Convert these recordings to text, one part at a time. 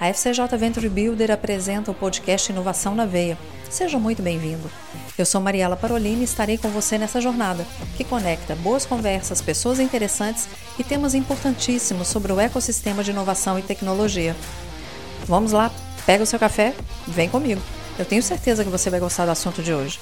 A FCJ Venture Builder apresenta o podcast Inovação na Veia. Seja muito bem-vindo. Eu sou Mariela Parolini e estarei com você nessa jornada, que conecta boas conversas, pessoas interessantes e temas importantíssimos sobre o ecossistema de inovação e tecnologia. Vamos lá, pega o seu café, vem comigo. Eu tenho certeza que você vai gostar do assunto de hoje.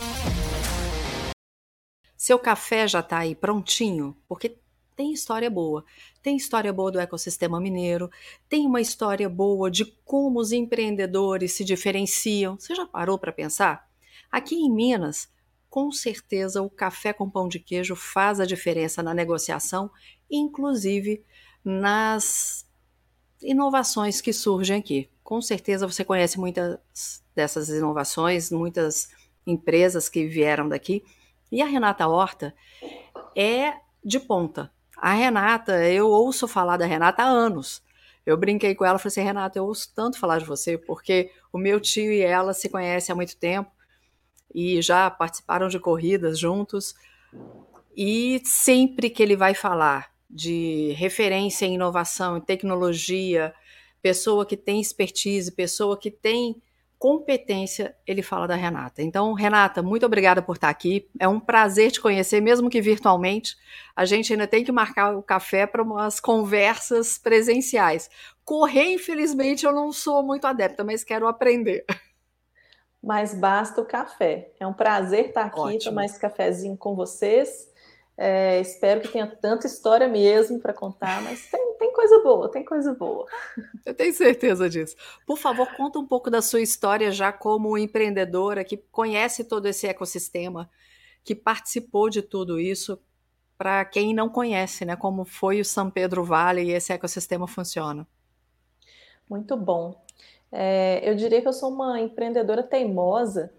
Seu café já está aí prontinho? Porque tem história boa. Tem história boa do ecossistema mineiro, tem uma história boa de como os empreendedores se diferenciam. Você já parou para pensar? Aqui em Minas, com certeza o café com pão de queijo faz a diferença na negociação, inclusive nas inovações que surgem aqui. Com certeza você conhece muitas dessas inovações, muitas empresas que vieram daqui. E a Renata Horta é de ponta. A Renata, eu ouço falar da Renata há anos. Eu brinquei com ela falei assim: Renata, eu ouço tanto falar de você, porque o meu tio e ela se conhecem há muito tempo e já participaram de corridas juntos. E sempre que ele vai falar de referência em inovação, em tecnologia, pessoa que tem expertise, pessoa que tem competência, ele fala da Renata. Então, Renata, muito obrigada por estar aqui. É um prazer te conhecer, mesmo que virtualmente. A gente ainda tem que marcar o café para umas conversas presenciais. Correr, infelizmente, eu não sou muito adepta, mas quero aprender. Mas basta o café. É um prazer estar aqui, Ótimo. tomar esse cafezinho com vocês. É, espero que tenha tanta história mesmo para contar, mas tem, tem coisa boa, tem coisa boa. Eu tenho certeza disso. Por favor, conta um pouco da sua história já como empreendedora que conhece todo esse ecossistema, que participou de tudo isso, para quem não conhece, né? Como foi o São Pedro Vale e esse ecossistema funciona. Muito bom. É, eu diria que eu sou uma empreendedora teimosa,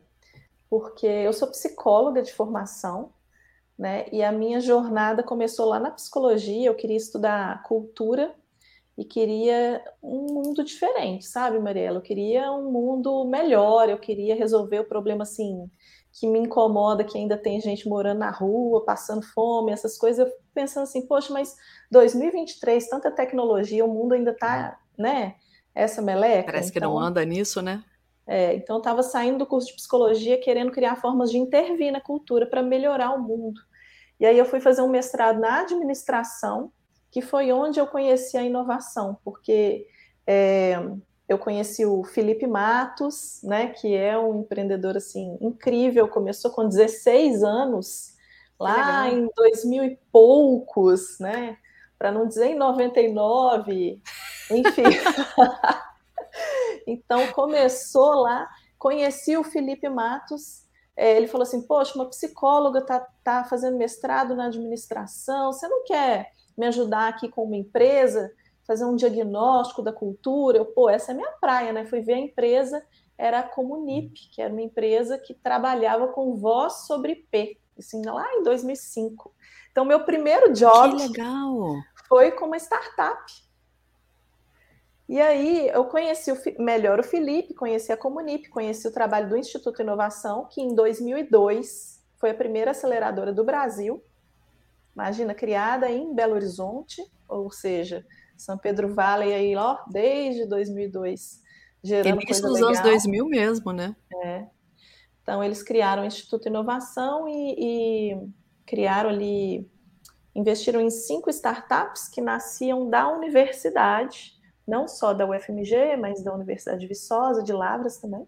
porque eu sou psicóloga de formação, né? E a minha jornada começou lá na psicologia, eu queria estudar cultura e queria um mundo diferente, sabe, Mariela? Eu queria um mundo melhor, eu queria resolver o problema assim que me incomoda, que ainda tem gente morando na rua, passando fome, essas coisas. Eu pensando assim, poxa, mas 2023, tanta tecnologia, o mundo ainda tá, né? Essa meleca. Parece então, que não então anda nisso, né? É, então, eu estava saindo do curso de psicologia querendo criar formas de intervir na cultura para melhorar o mundo. E aí eu fui fazer um mestrado na administração, que foi onde eu conheci a inovação, porque é, eu conheci o Felipe Matos, né, que é um empreendedor assim incrível, começou com 16 anos, lá em 2000 e poucos, né, para não dizer em 99, enfim. Então começou lá, conheci o Felipe Matos, é, ele falou assim, poxa, uma psicóloga está tá fazendo mestrado na administração, você não quer me ajudar aqui com uma empresa, fazer um diagnóstico da cultura? Eu, pô, essa é minha praia, né? Fui ver a empresa, era a Comunip, que era uma empresa que trabalhava com voz sobre P, assim, lá em 2005. Então, meu primeiro job foi com uma startup e aí eu conheci o, melhor o Felipe, conheci a Comunip, conheci o trabalho do Instituto Inovação, que em 2002 foi a primeira aceleradora do Brasil. Imagina, criada em Belo Horizonte, ou seja, São Pedro Vale aí, ó, desde 2002, gerando Início coisa nos legal. anos 2000 mesmo, né? É. Então, eles criaram o Instituto Inovação e, e criaram ali, investiram em cinco startups que nasciam da universidade, não só da UFMG, mas da Universidade de Viçosa, de Lavras também,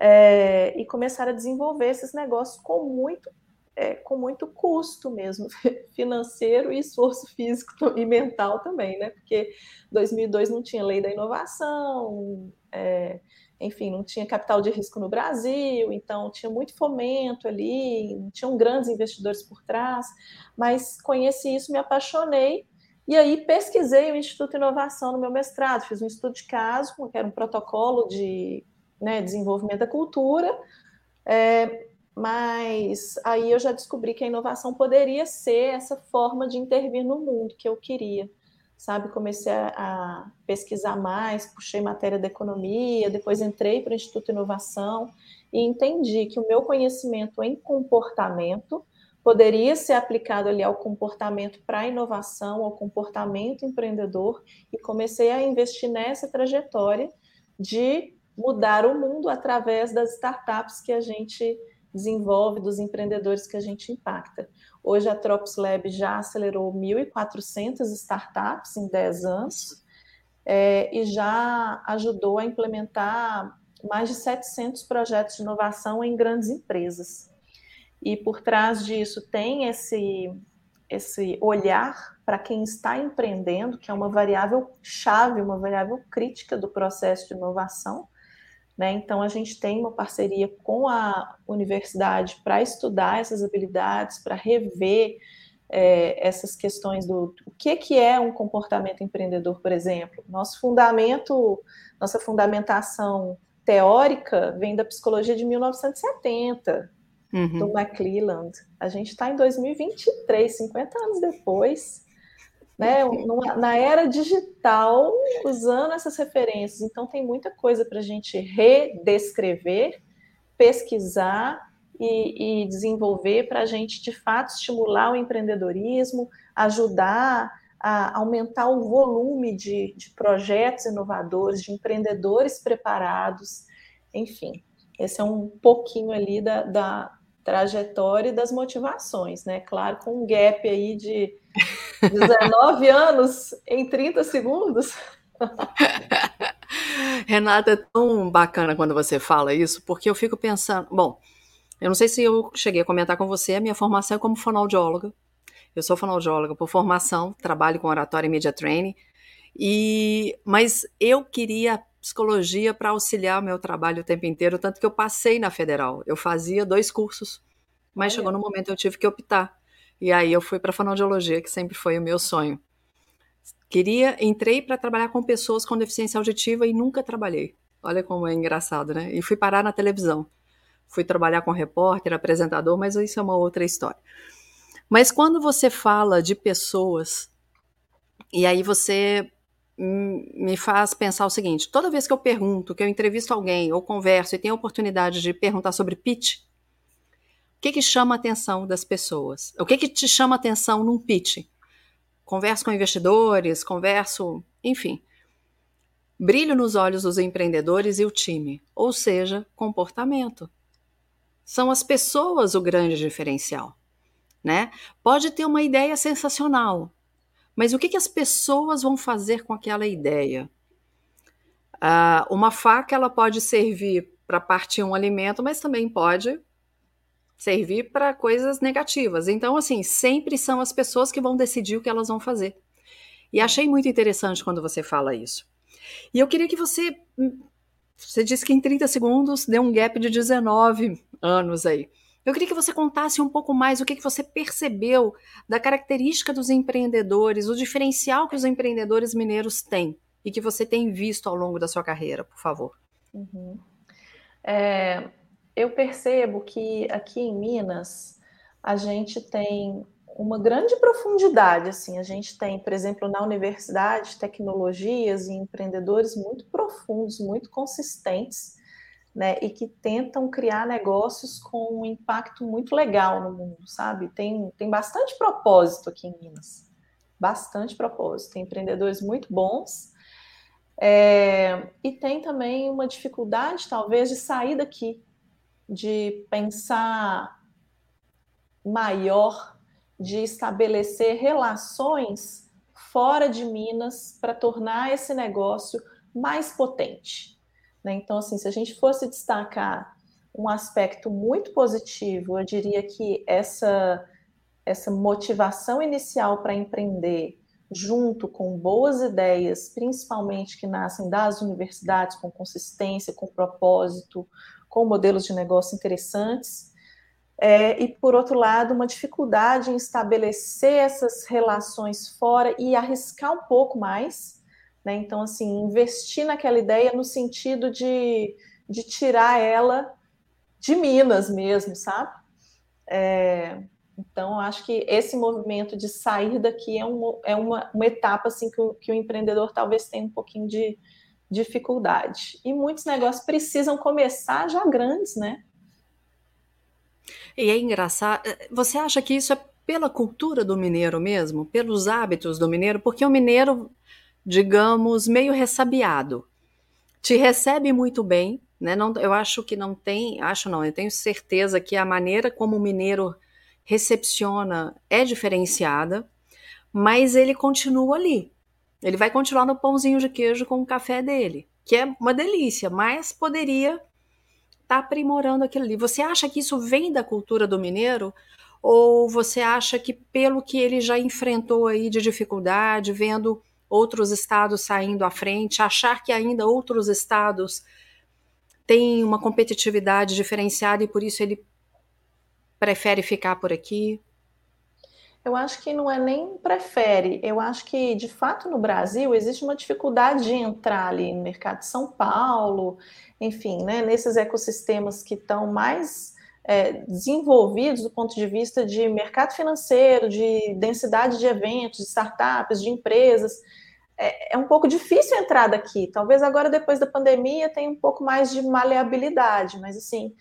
é, e começaram a desenvolver esses negócios com muito, é, com muito custo mesmo, financeiro e esforço físico e mental também, né? Porque 2002 não tinha lei da inovação, é, enfim, não tinha capital de risco no Brasil, então tinha muito fomento ali, tinham grandes investidores por trás, mas conheci isso, me apaixonei e aí pesquisei o Instituto Inovação no meu mestrado, fiz um estudo de caso, que era um protocolo de né, desenvolvimento da cultura, é, mas aí eu já descobri que a inovação poderia ser essa forma de intervir no mundo que eu queria, sabe? Comecei a, a pesquisar mais, puxei matéria da economia, depois entrei para o Instituto Inovação e entendi que o meu conhecimento em comportamento poderia ser aplicado ali ao comportamento para inovação, ao comportamento empreendedor, e comecei a investir nessa trajetória de mudar o mundo através das startups que a gente desenvolve, dos empreendedores que a gente impacta. Hoje a Trops Lab já acelerou 1.400 startups em 10 anos é, e já ajudou a implementar mais de 700 projetos de inovação em grandes empresas. E por trás disso tem esse, esse olhar para quem está empreendendo, que é uma variável chave, uma variável crítica do processo de inovação, né? Então, a gente tem uma parceria com a universidade para estudar essas habilidades, para rever é, essas questões do o que, que é um comportamento empreendedor, por exemplo. Nosso fundamento, nossa fundamentação teórica vem da psicologia de 1970, uhum. do McClelland. A gente está em 2023, 50 anos depois, né, na era digital, usando essas referências. Então, tem muita coisa para a gente redescrever, pesquisar e, e desenvolver para a gente, de fato, estimular o empreendedorismo, ajudar a aumentar o volume de, de projetos inovadores, de empreendedores preparados, enfim. Esse é um pouquinho ali da, da trajetória e das motivações, né? Claro, com um gap aí de 19 anos em 30 segundos. Renata, é tão bacana quando você fala isso, porque eu fico pensando, bom, eu não sei se eu cheguei a comentar com você, a minha formação é como fonoaudióloga. Eu sou fonoaudióloga por formação, trabalho com oratória e media training, e mas eu queria psicologia para auxiliar meu trabalho o tempo inteiro, tanto que eu passei na federal. Eu fazia dois cursos, mas Olha. chegou no momento eu tive que optar. E aí eu fui para fonoaudiologia, que sempre foi o meu sonho. Queria, entrei para trabalhar com pessoas com deficiência auditiva e nunca trabalhei. Olha como é engraçado, né? E fui parar na televisão. Fui trabalhar com repórter, apresentador, mas isso é uma outra história. Mas quando você fala de pessoas, e aí você me faz pensar o seguinte: toda vez que eu pergunto, que eu entrevisto alguém ou converso e tenho a oportunidade de perguntar sobre pitch, o que, que chama a atenção das pessoas? O que, que te chama a atenção num pitch? Converso com investidores, converso, enfim. Brilho nos olhos dos empreendedores e o time, ou seja, comportamento. São as pessoas o grande diferencial. Né? Pode ter uma ideia sensacional, mas o que, que as pessoas vão fazer com aquela ideia? Uh, uma faca ela pode servir para partir um alimento, mas também pode servir para coisas negativas. Então, assim, sempre são as pessoas que vão decidir o que elas vão fazer. E achei muito interessante quando você fala isso. E eu queria que você. Hum, você disse que em 30 segundos deu um gap de 19 anos aí. Eu queria que você contasse um pouco mais o que, que você percebeu da característica dos empreendedores, o diferencial que os empreendedores mineiros têm e que você tem visto ao longo da sua carreira, por favor. Uhum. É, eu percebo que aqui em Minas a gente tem uma grande profundidade, assim, a gente tem, por exemplo, na universidade, tecnologias e empreendedores muito profundos, muito consistentes, né, e que tentam criar negócios com um impacto muito legal no mundo, sabe? Tem, tem bastante propósito aqui em Minas, bastante propósito, tem empreendedores muito bons, é, e tem também uma dificuldade, talvez, de sair daqui, de pensar maior, de estabelecer relações fora de Minas para tornar esse negócio mais potente. Né? Então, assim, se a gente fosse destacar um aspecto muito positivo, eu diria que essa, essa motivação inicial para empreender, junto com boas ideias, principalmente que nascem das universidades, com consistência, com propósito, com modelos de negócio interessantes, é, e por outro lado, uma dificuldade em estabelecer essas relações fora e arriscar um pouco mais, né? Então, assim, investir naquela ideia no sentido de, de tirar ela de Minas mesmo, sabe? É, então, acho que esse movimento de sair daqui é, um, é uma, uma etapa assim que o, que o empreendedor talvez tenha um pouquinho de, dificuldade. E muitos negócios precisam começar já grandes, né? E é engraçado. Eh, você acha que isso é pela cultura do mineiro mesmo, pelos hábitos do mineiro? Porque o mineiro, digamos, meio ressabiado, te recebe muito bem, né? Não, eu acho que não tem, acho não, eu tenho certeza que a maneira como o mineiro recepciona é diferenciada, mas ele continua ali. Ele vai continuar no pãozinho de queijo com o café dele, que é uma delícia, mas poderia estar tá aprimorando aquilo ali. Você acha que isso vem da cultura do mineiro? Ou você acha que pelo que ele já enfrentou aí de dificuldade, vendo outros estados saindo à frente, achar que ainda outros estados têm uma competitividade diferenciada e por isso ele prefere ficar por aqui? Eu acho que não é nem prefere, eu acho que de fato no Brasil existe uma dificuldade de entrar ali no mercado de São Paulo, enfim, né, nesses ecossistemas que estão mais é, desenvolvidos do ponto de vista de mercado financeiro, de densidade de eventos, de startups, de empresas. É, é um pouco difícil entrar daqui. Talvez agora, depois da pandemia, tenha um pouco mais de maleabilidade, mas assim,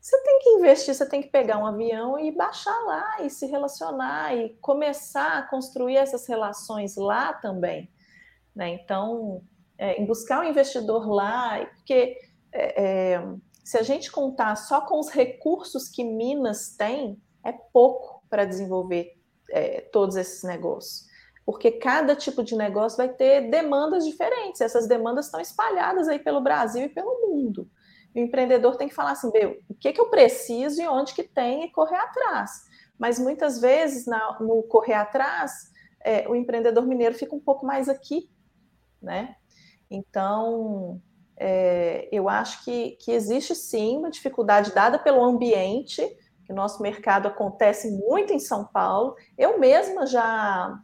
você tem que investir, você tem que pegar um avião e baixar lá e se relacionar e começar a construir essas relações lá também. Né? Então, é, em buscar um investidor lá, porque é, é, se a gente contar só com os recursos que Minas tem, é pouco para desenvolver é, todos esses negócios. Porque cada tipo de negócio vai ter demandas diferentes. Essas demandas estão espalhadas aí pelo Brasil e pelo mundo o empreendedor tem que falar assim, o que, que eu preciso e onde que tem e correr atrás. Mas muitas vezes, na, no correr atrás, é, o empreendedor mineiro fica um pouco mais aqui, né? Então, é, eu acho que, que existe sim uma dificuldade dada pelo ambiente, que o nosso mercado acontece muito em São Paulo. Eu mesma já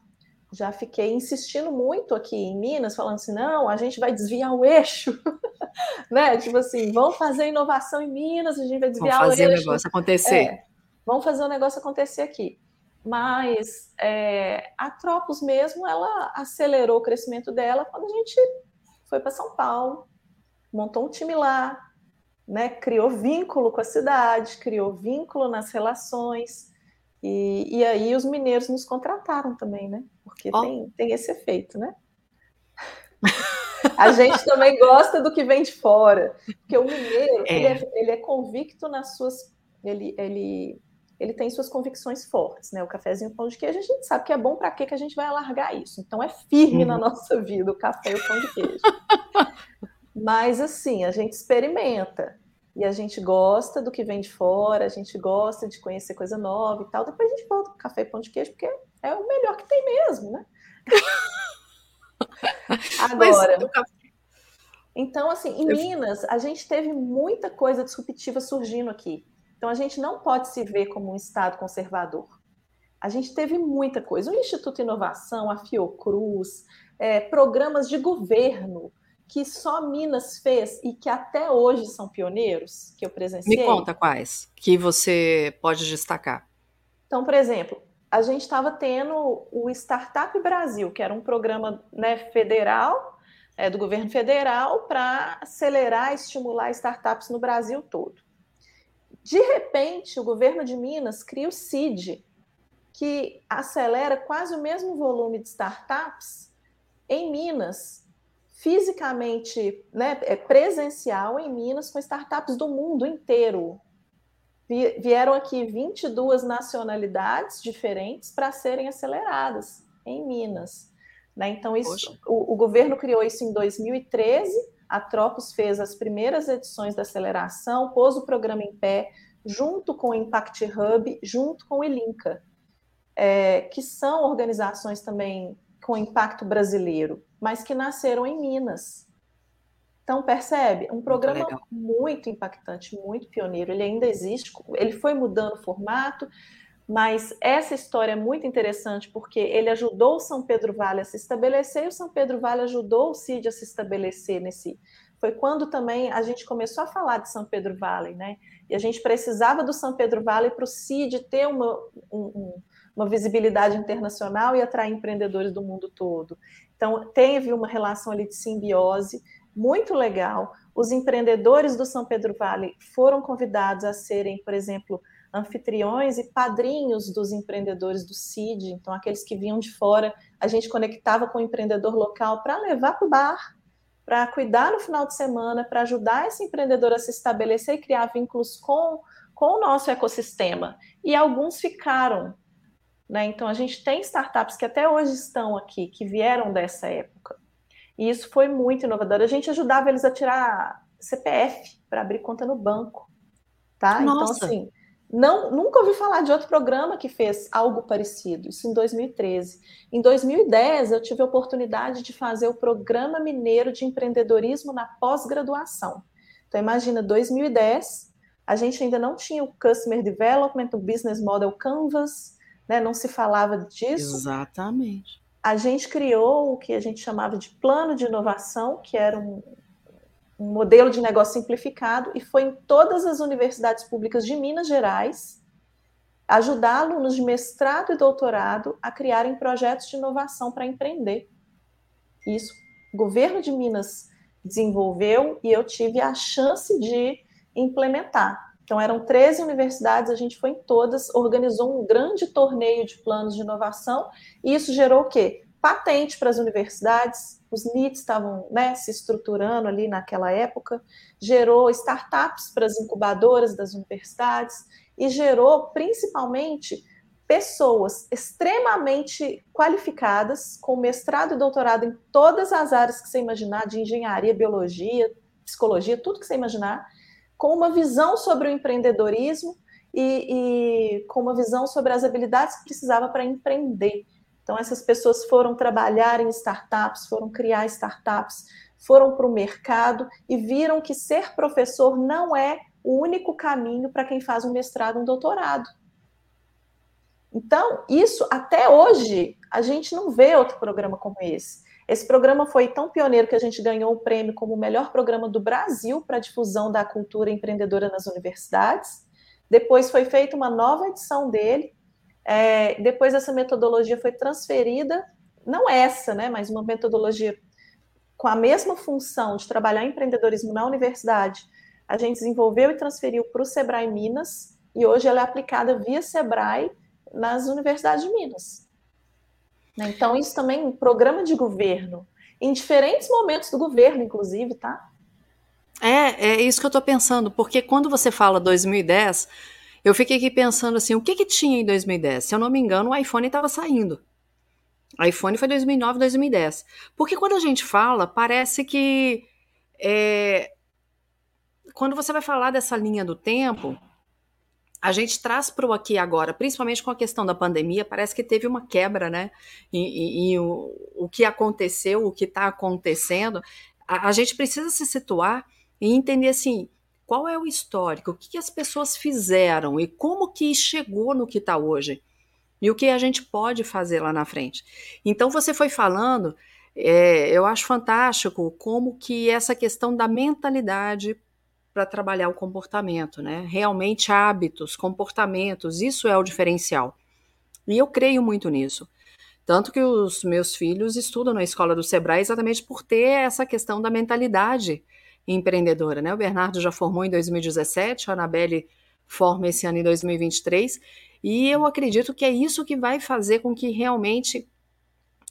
já fiquei insistindo muito aqui em Minas, falando assim, não, a gente vai desviar o eixo, né? Tipo assim, vamos fazer inovação em Minas, a gente vai desviar vamos fazer o eixo. o negócio acontecer. É, vamos fazer o negócio acontecer aqui. Mas é, a Tropos mesmo, ela acelerou o crescimento dela quando a gente foi para São Paulo, montou um time lá, né? Criou vínculo com a cidade, criou vínculo nas relações. E, e aí os mineiros nos contrataram também, né? Porque oh. tem, tem esse efeito, né? A gente também gosta do que vem de fora. Porque o mineiro, é. Ele, é, ele é convicto nas suas. Ele, ele, ele tem suas convicções fortes, né? O cafezinho o pão de queijo, a gente sabe que é bom para que a gente vai alargar isso. Então é firme uhum. na nossa vida o café e o pão de queijo. Mas assim, a gente experimenta e a gente gosta do que vem de fora, a gente gosta de conhecer coisa nova e tal. Depois a gente volta com café e pão de queijo, porque é o melhor que tem mesmo, né? Agora. Então, assim, em Minas, a gente teve muita coisa disruptiva surgindo aqui. Então, a gente não pode se ver como um Estado conservador. A gente teve muita coisa. O Instituto Inovação, a Fiocruz, é, programas de governo que só Minas fez e que até hoje são pioneiros, que eu presenciei. Me conta quais, que você pode destacar. Então, por exemplo, a gente estava tendo o Startup Brasil, que era um programa né, federal, é, do governo federal, para acelerar e estimular startups no Brasil todo. De repente, o governo de Minas cria o CID, que acelera quase o mesmo volume de startups em Minas fisicamente, né, é presencial em Minas com startups do mundo inteiro. Vieram aqui 22 nacionalidades diferentes para serem aceleradas em Minas. Né? Então, isso, o, o, governo criou isso em 2013, a Tropos fez as primeiras edições da aceleração, pôs o programa em pé, junto com o Impact Hub, junto com o Ilinca, é, que são organizações também com impacto brasileiro mas que nasceram em Minas. Então, percebe? Um programa muito, muito impactante, muito pioneiro. Ele ainda existe, ele foi mudando o formato, mas essa história é muito interessante porque ele ajudou o São Pedro Vale a se estabelecer e o São Pedro Vale ajudou o CID a se estabelecer nesse. Foi quando também a gente começou a falar de São Pedro Vale, né? E a gente precisava do São Pedro Vale para o CID ter uma, um, uma visibilidade internacional e atrair empreendedores do mundo todo. Então, teve uma relação ali de simbiose muito legal. Os empreendedores do São Pedro Vale foram convidados a serem, por exemplo, anfitriões e padrinhos dos empreendedores do CID, então aqueles que vinham de fora, a gente conectava com o empreendedor local para levar para o bar, para cuidar no final de semana, para ajudar esse empreendedor a se estabelecer e criar vínculos com, com o nosso ecossistema. E alguns ficaram. Né? Então, a gente tem startups que até hoje estão aqui, que vieram dessa época. E isso foi muito inovador. A gente ajudava eles a tirar CPF para abrir conta no banco. Tá? Então, Nossa. Então, assim, não, nunca ouvi falar de outro programa que fez algo parecido, isso em 2013. Em 2010, eu tive a oportunidade de fazer o Programa Mineiro de Empreendedorismo na pós-graduação. Então, imagina, 2010, a gente ainda não tinha o Customer Development, o Business Model Canvas, né? não se falava disso. Exatamente. A gente criou o que a gente chamava de plano de inovação, que era um, um modelo de negócio simplificado, e foi em todas as universidades públicas de Minas Gerais ajudar alunos de mestrado e doutorado a criarem projetos de inovação para empreender. Isso o governo de Minas desenvolveu e eu tive a chance de implementar. Então, eram 13 universidades, a gente foi em todas, organizou um grande torneio de planos de inovação, e isso gerou o quê? Patente para as universidades, os NITs estavam né, se estruturando ali naquela época, gerou startups para as incubadoras das universidades e gerou principalmente pessoas extremamente qualificadas, com mestrado e doutorado em todas as áreas que você imaginar, de engenharia, biologia, psicologia, tudo que você imaginar, com uma visão sobre o empreendedorismo e, e com uma visão sobre as habilidades que precisava para empreender. Então, essas pessoas foram trabalhar em startups, foram criar startups, foram para o mercado e viram que ser professor não é o único caminho para quem faz um mestrado, um doutorado. Então, isso até hoje a gente não vê outro programa como esse. Esse programa foi tão pioneiro que a gente ganhou o prêmio como o melhor programa do Brasil para difusão da cultura empreendedora nas universidades. Depois foi feita uma nova edição dele, é, depois essa metodologia foi transferida, não essa, né, mas uma metodologia com a mesma função de trabalhar empreendedorismo na universidade, a gente desenvolveu e transferiu para o Sebrae Minas, e hoje ela é aplicada via Sebrae nas universidades de Minas. Né, então, isso também, programa de governo, em diferentes momentos do governo, inclusive, tá? É, é isso que eu estou pensando, porque quando você fala 2010, eu fiquei aqui pensando assim, o que que tinha em 2010? Se eu não me engano, o iPhone estava saindo. O iPhone foi 2009, 2010. Porque quando a gente fala, parece que é, quando você vai falar dessa linha do tempo, a gente traz para o aqui agora, principalmente com a questão da pandemia, parece que teve uma quebra, né? E, e, e o, o que aconteceu, o que está acontecendo, a, a, gente precisa se situar e entender assim, qual é o histórico, o que, que as pessoas fizeram e como que chegou no que está hoje e o que a gente pode fazer lá na frente. Então você foi falando, é, eu acho fantástico como que essa questão da mentalidade para trabalhar o comportamento, né? Realmente hábitos, comportamentos, isso é o diferencial. E eu creio muito nisso. Tanto que os meus filhos estudam na escola do Sebrae exatamente por ter essa questão da mentalidade empreendedora, né? O Bernardo já formou em 2017, a Anabelle forma esse ano em 2023, e eu acredito que é isso que vai fazer com que realmente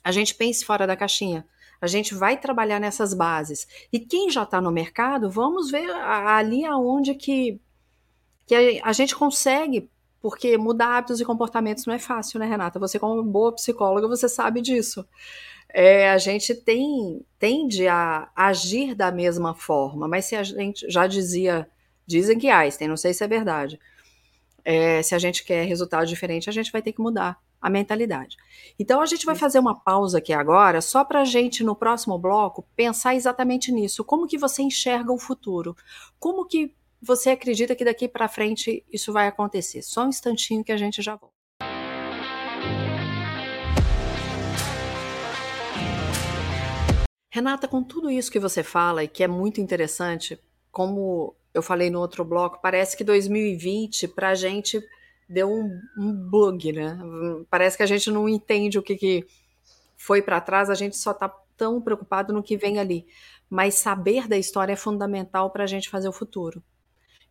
a gente pense fora da caixinha. A gente vai trabalhar nessas bases. E quem já está no mercado, vamos ver ali aonde que, que a, gente consegue, porque mudar hábitos e comportamentos não é fácil, né, Renata? Você, como boa psicóloga, você sabe disso é, a gente tem, tende a agir da mesma forma, mas se a gente já dizia, dizem que Einstein, não sei se é verdade, é, se a gente quer resultado diferente, a gente vai ter que mudar a mentalidade. Então a gente vai fazer uma pausa aqui agora, só para a gente no próximo bloco pensar exatamente nisso. Como que você enxerga o futuro? Como que você acredita que daqui para frente isso vai acontecer? Só um instantinho que a gente já volta. Renata, com tudo isso que você fala e que é muito interessante, como eu falei no outro bloco, parece que 2020 para a gente deu um, um, bug, né? Parece que a gente não entende o que, que foi para trás, a gente só está tão preocupado no que vem ali. Mas saber da história é fundamental para a gente fazer o futuro.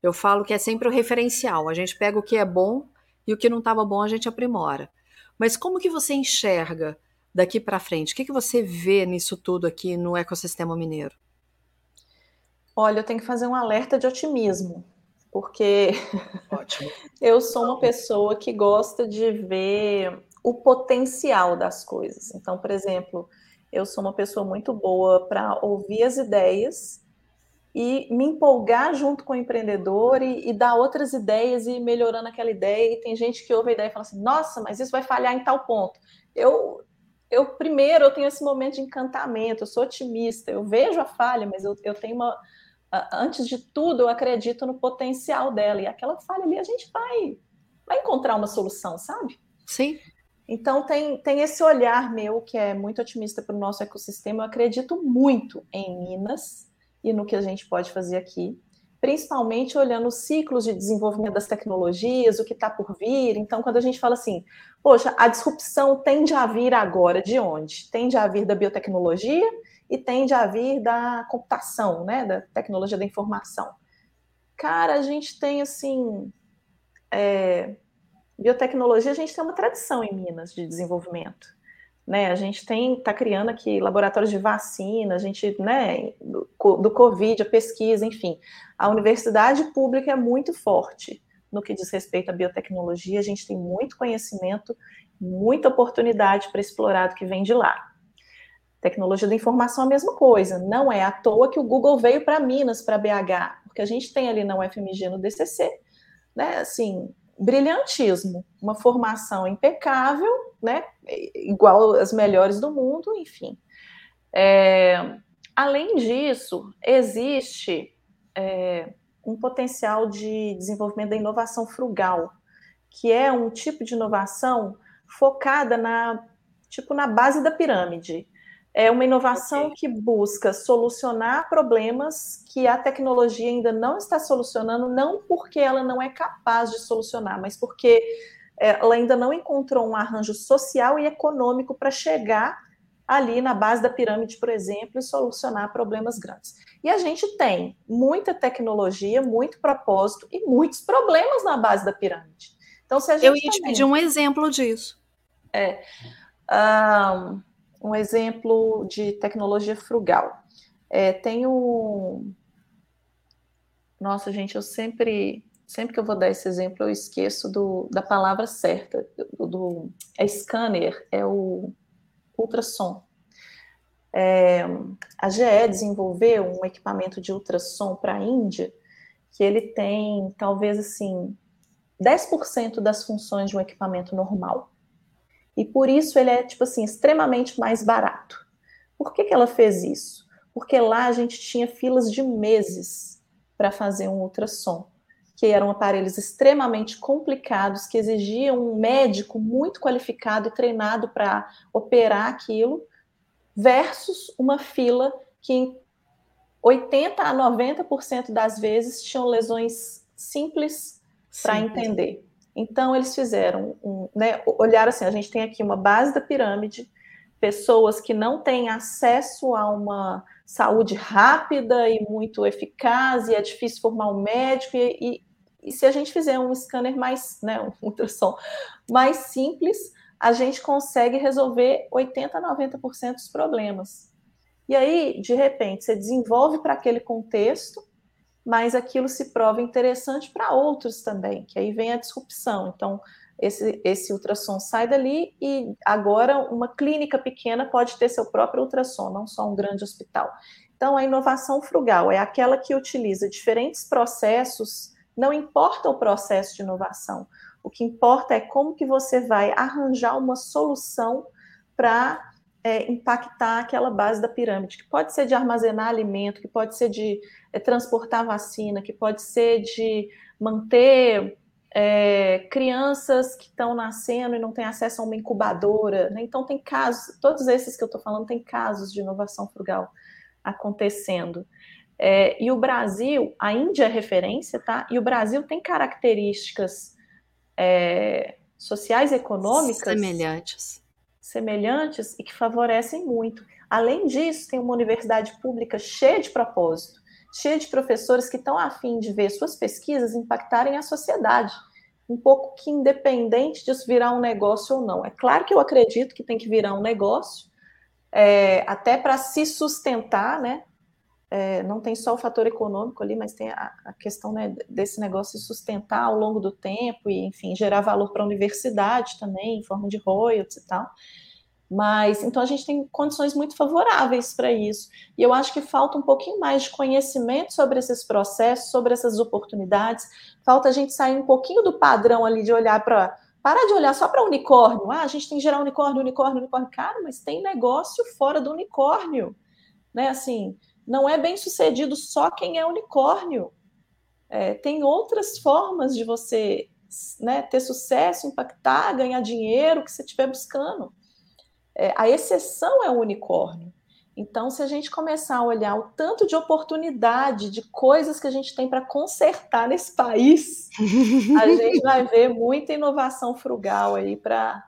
Eu falo que é sempre o referencial. A gente pega o que é bom e o que não estava bom a gente aprimora. Mas como que você enxerga daqui para frente? O que, que você vê nisso tudo aqui no ecossistema mineiro? Olha, eu tenho que fazer um alerta de otimismo, porque eu sou uma pessoa que gosta de ver o potencial das coisas. Então, por exemplo, eu sou uma pessoa muito boa para ouvir as ideias e me empolgar junto com o empreendedor e, e, dar outras ideias e ir melhorando aquela ideia. E tem gente que ouve a ideia e fala assim: nossa, mas isso vai falhar em tal ponto. Eu, eu primeiro, eu tenho esse momento de encantamento, eu sou otimista, eu vejo a falha, mas eu, eu tenho uma. Antes de tudo, eu acredito no potencial dela. E aquela falha ali, a gente vai, vai encontrar uma solução, sabe? Sim. Então, tem, tem esse olhar meu que é muito otimista para o nosso ecossistema. Eu acredito muito em Minas e no que a gente pode fazer aqui, principalmente olhando os ciclos de desenvolvimento das tecnologias, o que está por vir. Então, quando a gente fala assim, poxa, a disrupção tende a vir agora de onde? Tende a vir da biotecnologia e tende a vir da computação, né, da tecnologia da informação. Cara, a gente tem assim, é, biotecnologia, a gente tem uma tradição em Minas de desenvolvimento. Né, a gente tem está criando aqui laboratórios de vacina, a gente, né, do, do Covid, a pesquisa, enfim. A universidade pública é muito forte no que diz respeito à biotecnologia, a gente tem muito conhecimento, muita oportunidade para explorar do que vem de lá. Tecnologia da informação é a mesma coisa, não é à toa que o Google veio para Minas, para BH, porque a gente tem ali na UFMG, no DCC, né, assim, brilhantismo, uma formação impecável, né, igual as melhores do mundo, enfim. É, além disso, existe é, um potencial de desenvolvimento da inovação frugal, que é um tipo de inovação focada na tipo na base da pirâmide. É uma inovação okay. que busca solucionar problemas que a tecnologia ainda não está solucionando, não porque ela não é capaz de solucionar, mas porque é, ela ainda não encontrou um arranjo social e econômico para chegar ali na base da pirâmide, por exemplo, e solucionar problemas grandes. E a gente tem muita tecnologia, muito propósito e muitos problemas na base da pirâmide. Então, se a gente Eu ia também... te pedir um exemplo disso. É. Um, um exemplo de tecnologia frugal. É, tem um. Nossa, gente, eu sempre, sempre que eu vou dar esse exemplo, eu esqueço do, da palavra certa. Do, do é scanner, é o ultrassom. É, a GE desenvolveu um equipamento de ultrassom para a Índia que ele tem, talvez assim, 10% das funções de um equipamento normal. E por isso ele é, tipo assim, extremamente mais barato. Por que, que ela fez isso? Porque lá a gente tinha filas de meses para fazer um ultrassom, que eram aparelhos extremamente complicados, que exigiam um médico muito qualificado e treinado para operar aquilo, versus uma fila que em 80 a 90% das vezes tinham lesões simples para entender. Então, eles fizeram, um, né, olhar assim, a gente tem aqui uma base da pirâmide, pessoas que não têm acesso a uma saúde rápida e muito eficaz, e é difícil formar um médico, e, e, e se a gente fizer um scanner mais, né, um ultrassom mais simples, a gente consegue resolver 80 a 90% dos problemas. E aí, de repente, você desenvolve para aquele contexto, mas aquilo se prova interessante para outros também, que aí vem a disrupção. Então, esse, esse ultrassom sai dali e agora uma clínica pequena pode ter seu próprio ultrassom, não só um grande hospital. Então, a inovação frugal é aquela que utiliza diferentes processos, não importa o processo de inovação, o que importa é como que você vai arranjar uma solução para é, impactar aquela base da pirâmide, que pode ser de armazenar alimento, que pode ser de é, transportar vacina, que pode ser de manter é, crianças que estão nascendo e não têm acesso a uma incubadora. Né? Então, tem casos, todos esses que eu estou falando, tem casos de inovação frugal acontecendo. É, e o Brasil, a Índia é referência, tá? E o Brasil tem características é, sociais e econômicas semelhantes semelhantes e que favorecem muito. Além disso, tem uma universidade pública cheia de propósito, cheia de professores que estão afim de ver suas pesquisas impactarem a sociedade, um pouco que independente disso virar um negócio ou não. É claro que eu acredito que tem que virar um negócio, é, até para se sustentar, né? É, não tem só o fator econômico ali, mas tem a, a questão né, desse negócio de sustentar ao longo do tempo e, enfim, gerar valor para a universidade também, em forma de royalties e tal. Mas então a gente tem condições muito favoráveis para isso. E eu acho que falta um pouquinho mais de conhecimento sobre esses processos, sobre essas oportunidades. Falta a gente sair um pouquinho do padrão ali de olhar para parar de olhar só para unicórnio. Ah, a gente tem que gerar unicórnio, unicórnio, unicórnio. Cara, mas tem negócio fora do unicórnio, né? Assim, não é bem sucedido só quem é unicórnio. É, tem outras formas de você né, ter sucesso, impactar, ganhar dinheiro que você estiver buscando. É, a exceção é o unicórnio. Então, se a gente começar a olhar o tanto de oportunidade, de coisas que a gente tem para consertar nesse país, a gente vai ver muita inovação frugal aí para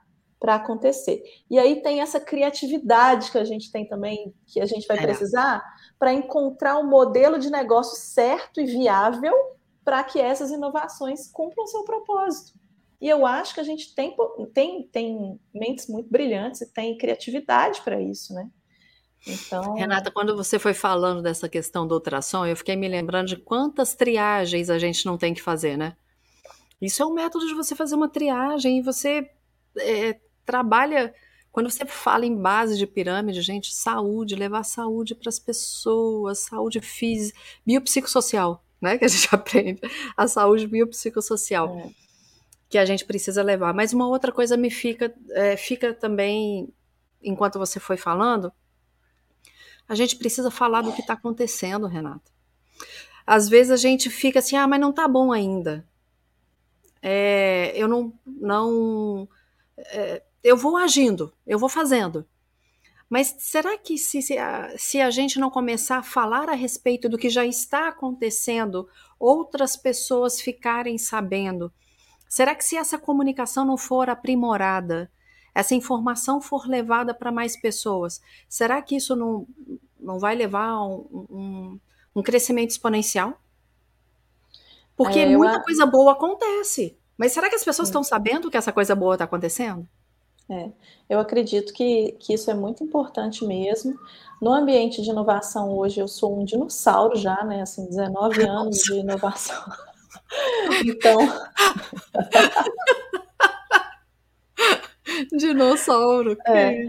acontecer. E aí tem essa criatividade que a gente tem também, que a gente vai é. precisar para encontrar um modelo de negócio certo e viável para que essas inovações cumpram seu propósito. E eu acho que a gente tem, tem, tem mentes muito brilhantes e tem criatividade para isso, né? Então... Renata, quando você foi falando dessa questão do ultrassom, eu fiquei me lembrando de quantas triagens a gente não tem que fazer, né? Isso é um método de você fazer uma triagem e você é, trabalha. Quando você fala em base de pirâmide, gente, saúde, levar saúde para as pessoas, saúde física, biopsicossocial, né? Que a gente aprende, a saúde biopsicossocial. É que a gente precisa levar. Mas uma outra coisa me fica, é, fica também, enquanto você foi falando, a gente precisa falar do que está acontecendo, Renata. Às vezes a gente fica assim, ah, mas não está bom ainda. É, eu não, não, é, eu vou agindo, eu vou fazendo. Mas será que se, se, a, se a gente não começar a falar a respeito do que já está acontecendo, outras pessoas ficarem sabendo, Será que se essa comunicação não for aprimorada, essa informação for levada para mais pessoas, será que isso não, não vai levar a um, um, um crescimento exponencial? Porque é, muita eu... coisa boa acontece. Mas será que as pessoas estão sabendo que essa coisa boa está acontecendo? É, eu acredito que, que isso é muito importante mesmo. No ambiente de inovação hoje, eu sou um dinossauro já, né? Assim, 19 anos de inovação. Então. Dinossauro, é.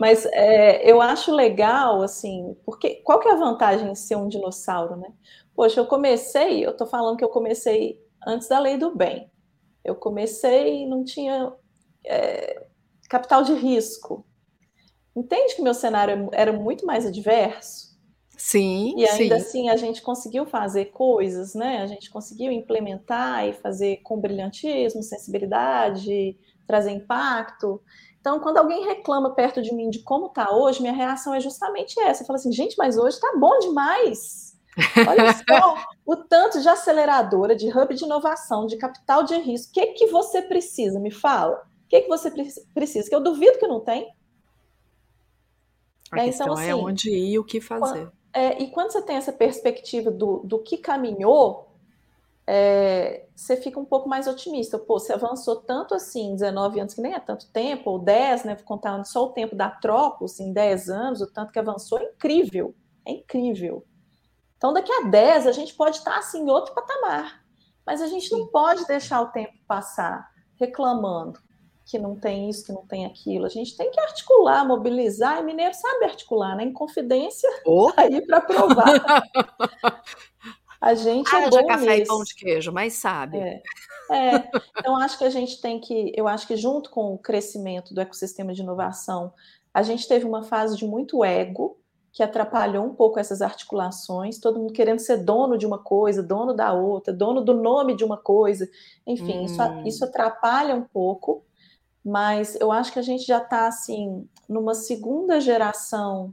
Mas é, eu acho legal, assim, porque qual que é a vantagem de ser um dinossauro, né? Poxa, eu comecei, eu tô falando que eu comecei antes da lei do bem. Eu comecei e não tinha é, capital de risco. Entende que meu cenário era muito mais adverso? Sim. E ainda sim. assim a gente conseguiu fazer coisas, né? A gente conseguiu implementar e fazer com brilhantismo, sensibilidade, trazer impacto. Então, quando alguém reclama perto de mim de como tá hoje, minha reação é justamente essa. Eu falo assim, gente, mas hoje tá bom demais. Olha só o tanto de aceleradora, de hub de inovação, de capital de risco. O que, que você precisa? Me fala. O que, que você precisa? Que eu duvido que não tem. A é, questão então, assim, é onde ir e o que fazer. É, e quando você tem essa perspectiva do, do que caminhou, é, você fica um pouco mais otimista. Pô, você avançou tanto assim, 19 anos, que nem é tanto tempo, ou 10, né? Contando só o tempo da Tropos, em 10 anos, o tanto que avançou, é incrível. É incrível. Então, daqui a 10, a gente pode estar assim, em outro patamar. Mas a gente não pode deixar o tempo passar reclamando que não tem isso, que não tem aquilo. A gente tem que articular, mobilizar, e mineiro sabe articular, né? Em confidência, oh. aí para provar. A gente é bom café nisso. e pão de queijo, mas sabe. É. é. Então, acho que a gente tem que, eu acho que junto com o crescimento do ecossistema de inovação, a gente teve uma fase de muito ego, que atrapalhou um pouco essas articulações, todo mundo querendo ser dono de uma coisa, dono da outra, dono do nome de uma coisa, enfim, hum. isso, isso atrapalha um pouco mas eu acho que a gente já está assim numa segunda geração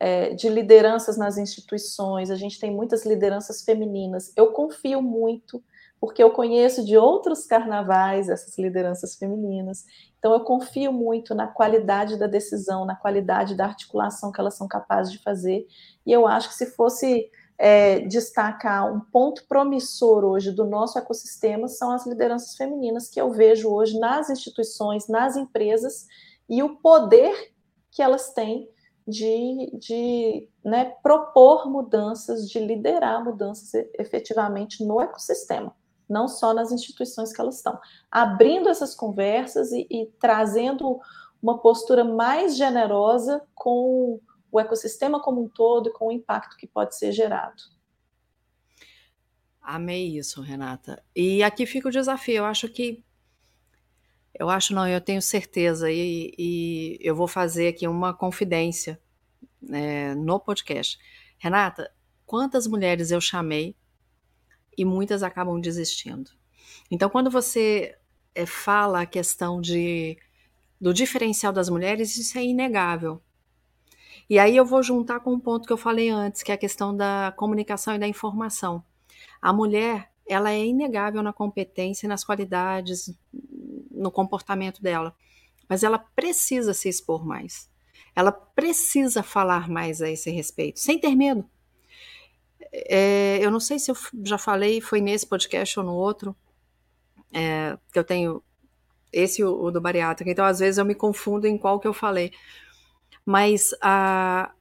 é, de lideranças nas instituições. A gente tem muitas lideranças femininas. Eu confio muito porque eu conheço de outros carnavais essas lideranças femininas. Então eu confio muito na qualidade da decisão, na qualidade da articulação que elas são capazes de fazer. E eu acho que se fosse é, destacar um ponto promissor hoje do nosso ecossistema são as lideranças femininas que eu vejo hoje nas instituições, nas empresas e o poder que elas têm de, de né, propor mudanças, de liderar mudanças efetivamente no ecossistema, não só nas instituições que elas estão. Abrindo essas conversas e, e trazendo uma postura mais generosa com o ecossistema como um todo e com o impacto que pode ser gerado. Amei isso, Renata. E aqui fica o desafio. Eu acho que. Eu acho, não, eu tenho certeza, e, e eu vou fazer aqui uma confidência né, no podcast. Renata, quantas mulheres eu chamei e muitas acabam desistindo. Então, quando você é, fala a questão de, do diferencial das mulheres, isso é inegável. E aí eu vou juntar com um ponto que eu falei antes, que é a questão da comunicação e da informação. A mulher, ela é inegável na competência, nas qualidades, no comportamento dela, mas ela precisa se expor mais. Ela precisa falar mais a esse respeito, sem ter medo. É, eu não sei se eu já falei, foi nesse podcast ou no outro, é, que eu tenho esse o, o do bariátrica, então às vezes eu me confundo em qual que eu falei. Mas uh,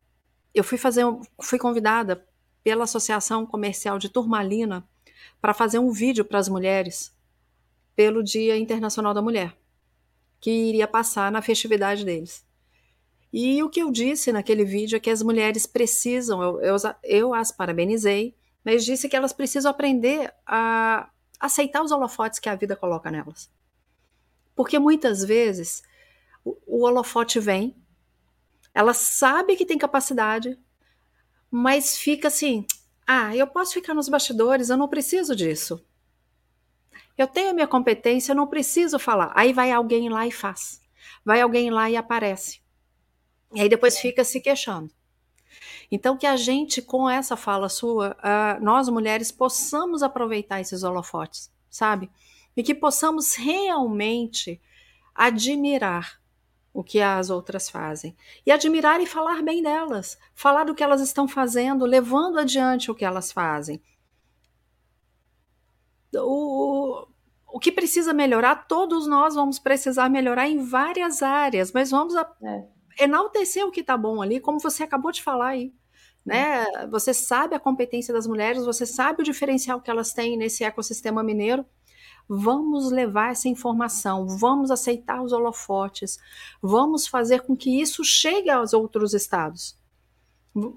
eu fui fazer, fui convidada pela Associação Comercial de Turmalina para fazer um vídeo para as mulheres pelo Dia Internacional da Mulher, que iria passar na festividade deles. E o que eu disse naquele vídeo é que as mulheres precisam, eu, eu, eu as parabenizei, mas disse que elas precisam aprender a aceitar os holofotes que a vida coloca nelas. Porque muitas vezes o, o holofote vem, ela sabe que tem capacidade, mas fica assim: ah, eu posso ficar nos bastidores, eu não preciso disso. Eu tenho a minha competência, eu não preciso falar. Aí vai alguém lá e faz. Vai alguém lá e aparece. E aí depois fica se queixando. Então, que a gente, com essa fala sua, uh, nós mulheres possamos aproveitar esses holofotes, sabe? E que possamos realmente admirar o que as outras fazem. E admirar e falar bem delas, falar do que elas estão fazendo, levando adiante o que elas fazem. O, o que precisa melhorar, todos nós vamos precisar melhorar em várias áreas, mas vamos a, é. Enaltecer o que está bom ali, como você acabou de falar aí. Né? Você sabe a competência das mulheres, você sabe o diferencial que elas têm nesse ecossistema mineiro Vamos levar essa informação, vamos aceitar os holofotes, vamos fazer com que isso chegue aos outros estados,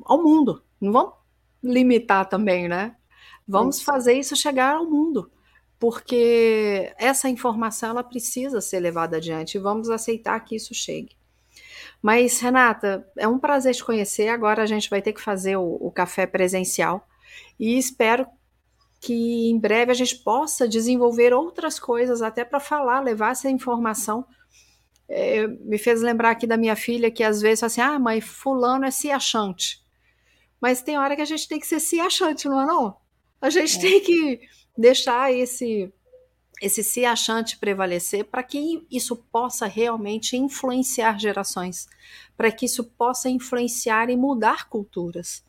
ao mundo. Não vamos limitar também, né? Vamos isso. fazer isso chegar ao mundo, porque essa informação ela precisa ser levada adiante e vamos aceitar que isso chegue. Mas, Renata, é um prazer te conhecer. Agora a gente vai ter que fazer o, o café presencial e espero que em breve a gente possa desenvolver outras coisas até para falar, levar essa informação. É, me fez lembrar aqui da minha filha que às vezes fala assim, ah, mãe, fulano é se achante. Mas tem hora que a gente tem que ser se achante, não é não? A gente é. tem que deixar esse esse se achante prevalecer para que isso possa realmente influenciar gerações, para que isso possa influenciar e mudar culturas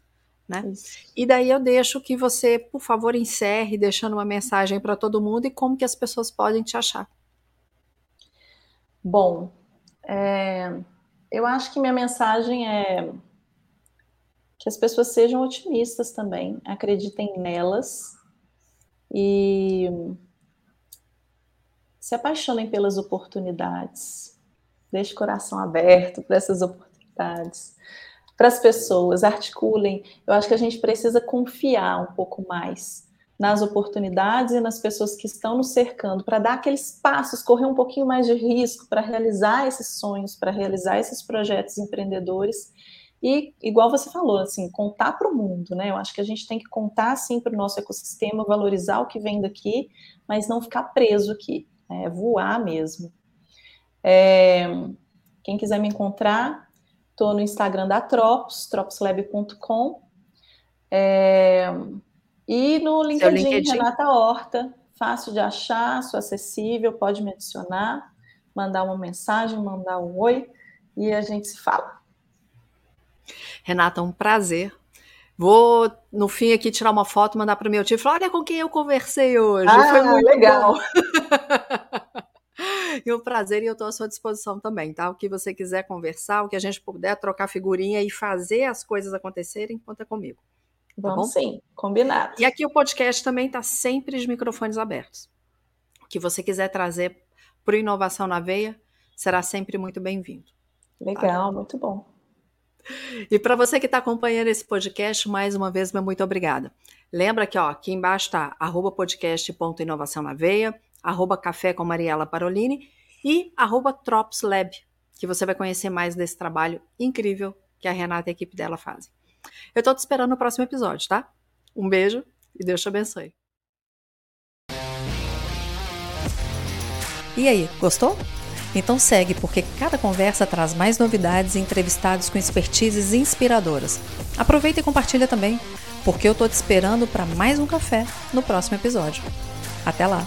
né? E daí eu deixo que você, por favor, encerre deixando uma mensagem para todo mundo e como que as pessoas podem te achar. Bom, é, eu acho que minha mensagem é que as pessoas sejam otimistas também, acreditem nelas e se apaixonem pelas oportunidades, deixe o coração aberto para essas oportunidades para as pessoas, articulem. Eu acho que a gente precisa confiar um pouco mais nas oportunidades e nas pessoas que estão nos cercando, para dar aqueles passos, correr um pouquinho mais de risco para realizar esses sonhos, para realizar esses projetos empreendedores. E, igual você falou, assim, contar para o mundo, né? Eu acho que a gente tem que contar, assim, para o nosso ecossistema, valorizar o que vem daqui, mas não ficar preso aqui, né? voar mesmo. É, quem quiser me encontrar, Estou no Instagram da Tropos, troposlab.com. É, e no LinkedIn, LinkedIn, Renata Horta, fácil de achar, sou acessível, pode me adicionar, mandar uma mensagem, mandar um oi e a gente se fala. Renata, um prazer. Vou, no fim, aqui tirar uma foto, mandar para o meu tio e falar: olha com quem eu conversei hoje. Ah, Foi muito legal. e um prazer, e eu estou à sua disposição também, tá? O que você quiser conversar, o que a gente puder trocar figurinha e fazer as coisas acontecerem, conta comigo. Tá Vamos bom? sim, combinado. E aqui o podcast também está sempre de microfones abertos. O que você quiser trazer para Inovação na Veia será sempre muito bem-vindo. Legal, tá? muito bom. E para você que está acompanhando esse podcast, mais uma vez, meu muito obrigada. Lembra que ó, aqui embaixo está arroba podcast.inovação na veia, arroba café com Mariela Parolini e arroba Tropslab, que você vai conhecer mais desse trabalho incrível que a Renata e a equipe dela fazem. Eu estou te esperando no próximo episódio, tá? Um beijo e Deus te abençoe. E aí, gostou? Então segue, porque cada conversa traz mais novidades e entrevistados com expertises inspiradoras. Aproveita e compartilha também, porque eu estou te esperando para mais um café no próximo episódio. Até lá!